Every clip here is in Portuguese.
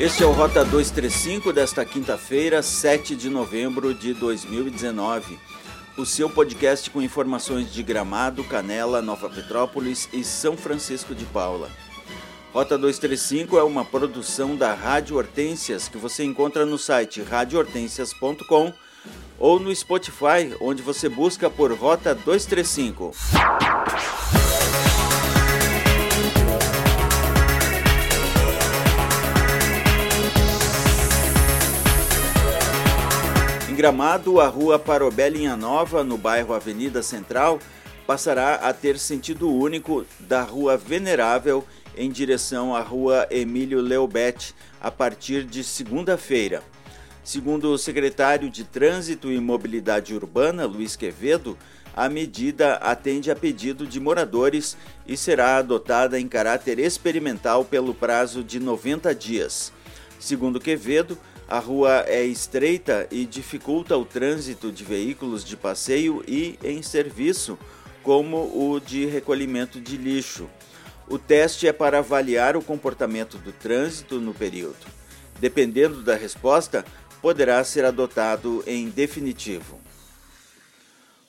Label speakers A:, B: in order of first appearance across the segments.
A: Este é o Rota 235 desta quinta-feira, 7 de novembro de 2019. O seu podcast com informações de Gramado, Canela, Nova Petrópolis e São Francisco de Paula. Rota 235 é uma produção da Rádio Hortências que você encontra no site radiohortensias.com ou no Spotify, onde você busca por Rota 235. Gramado, a rua Parobé Linha Nova, no bairro Avenida Central, passará a ter sentido único da rua Venerável em direção à rua Emílio Leobete a partir de segunda-feira. Segundo o secretário de Trânsito e Mobilidade Urbana, Luiz Quevedo, a medida atende a pedido de moradores e será adotada em caráter experimental pelo prazo de 90 dias. Segundo Quevedo, a rua é estreita e dificulta o trânsito de veículos de passeio e em serviço, como o de recolhimento de lixo. O teste é para avaliar o comportamento do trânsito no período. Dependendo da resposta, poderá ser adotado em definitivo.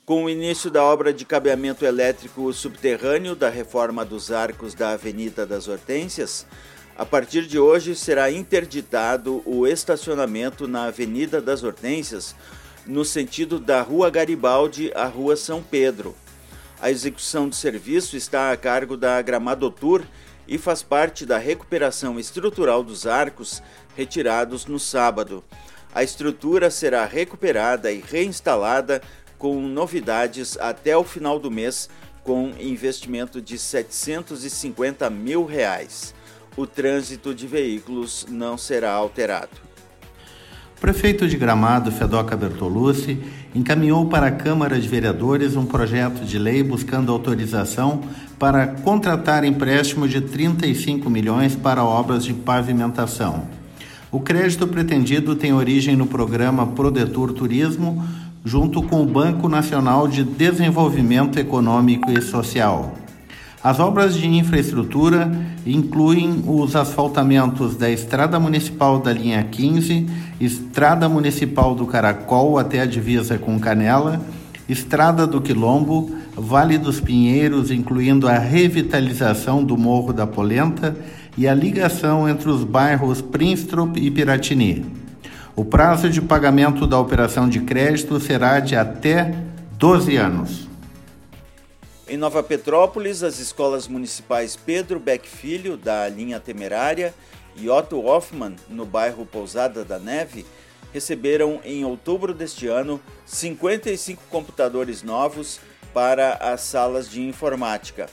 A: Com o início da obra de cabeamento elétrico subterrâneo da reforma dos arcos da Avenida das Hortênsias, a partir de hoje será interditado o estacionamento na Avenida das Hortênsias, no sentido da Rua Garibaldi à Rua São Pedro. A execução do serviço está a cargo da Gramadotur e faz parte da recuperação estrutural dos arcos retirados no sábado. A estrutura será recuperada e reinstalada com novidades até o final do mês, com investimento de 750 mil reais o trânsito de veículos não será alterado.
B: O prefeito de Gramado, Fedoca Bertolucci, encaminhou para a Câmara de Vereadores um projeto de lei buscando autorização para contratar empréstimo de 35 milhões para obras de pavimentação. O crédito pretendido tem origem no programa Prodetur Turismo, junto com o Banco Nacional de Desenvolvimento Econômico e Social. As obras de infraestrutura incluem os asfaltamentos da Estrada Municipal da linha 15, Estrada Municipal do Caracol até a divisa com Canela, Estrada do Quilombo, Vale dos Pinheiros, incluindo a revitalização do Morro da Polenta e a ligação entre os bairros Prinstrup e Piratini. O prazo de pagamento da operação de crédito será de até 12 anos.
A: Em Nova Petrópolis, as escolas municipais Pedro Beck Filho, da linha Temerária, e Otto Hoffmann, no bairro Pousada da Neve, receberam em outubro deste ano 55 computadores novos para as salas de informática.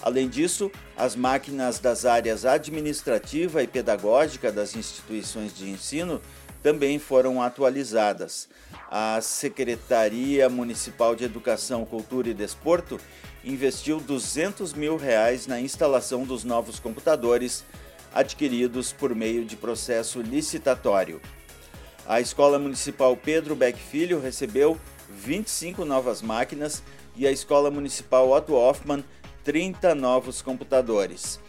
A: Além disso, as máquinas das áreas administrativa e pedagógica das instituições de ensino também foram atualizadas. A Secretaria Municipal de Educação, Cultura e Desporto investiu 200 mil reais na instalação dos novos computadores adquiridos por meio de processo licitatório. A Escola Municipal Pedro Beck Filho recebeu 25 novas máquinas e a Escola Municipal Otto Hoffmann 30 novos computadores.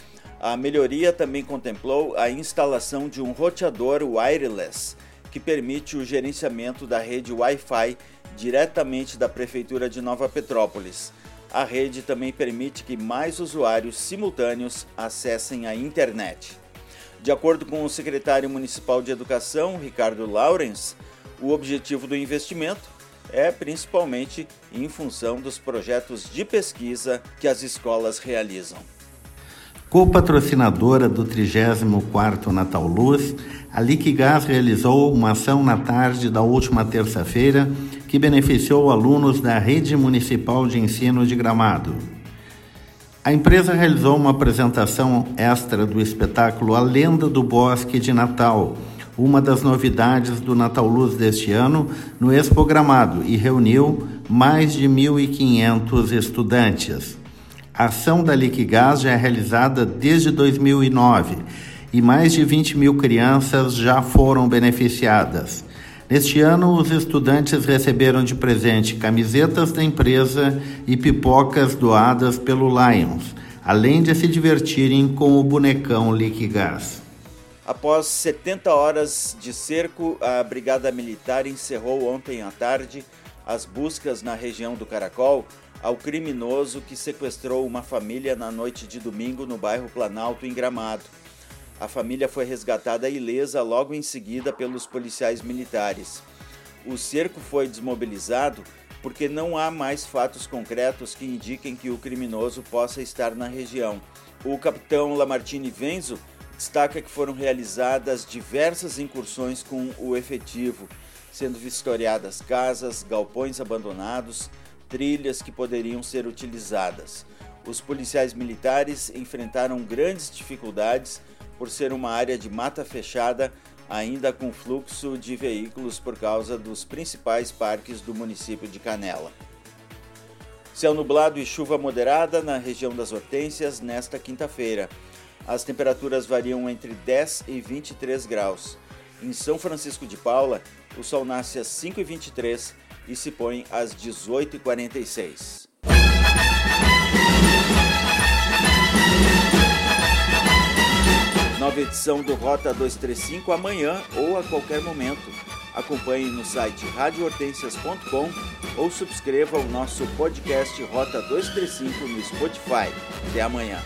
A: A melhoria também contemplou a instalação de um roteador wireless que permite o gerenciamento da rede Wi-Fi diretamente da Prefeitura de Nova Petrópolis a rede também permite que mais usuários simultâneos acessem a internet. De acordo com o secretário municipal de Educação, Ricardo Laurens, o objetivo do investimento é principalmente em função dos projetos de pesquisa que as escolas realizam.
B: Co-patrocinadora do 34º Natal Luz, a Liquigás realizou uma ação na tarde da última terça-feira que beneficiou alunos da Rede Municipal de Ensino de Gramado. A empresa realizou uma apresentação extra do espetáculo A Lenda do Bosque de Natal, uma das novidades do Natal Luz deste ano, no Expo Gramado e reuniu mais de 1.500 estudantes. A ação da Liquigás já é realizada desde 2009 e mais de 20 mil crianças já foram beneficiadas. Neste ano, os estudantes receberam de presente camisetas da empresa e pipocas doadas pelo Lions, além de se divertirem com o bonecão Liquigás.
A: Após 70 horas de cerco, a Brigada Militar encerrou ontem à tarde as buscas na região do Caracol ao criminoso que sequestrou uma família na noite de domingo no bairro Planalto, em Gramado. A família foi resgatada ilesa logo em seguida pelos policiais militares. O cerco foi desmobilizado porque não há mais fatos concretos que indiquem que o criminoso possa estar na região. O capitão Lamartine Venzo destaca que foram realizadas diversas incursões com o efetivo, sendo vistoriadas casas, galpões abandonados, trilhas que poderiam ser utilizadas. Os policiais militares enfrentaram grandes dificuldades por ser uma área de mata fechada, ainda com fluxo de veículos por causa dos principais parques do município de Canela. Céu nublado e chuva moderada na região das Hortênsias nesta quinta-feira. As temperaturas variam entre 10 e 23 graus. Em São Francisco de Paula, o sol nasce às 5h23 e se põe às 18h46. Nova edição do Rota 235 amanhã ou a qualquer momento. Acompanhe no site radiohortensias.com ou subscreva o nosso podcast Rota 235 no Spotify. Até amanhã.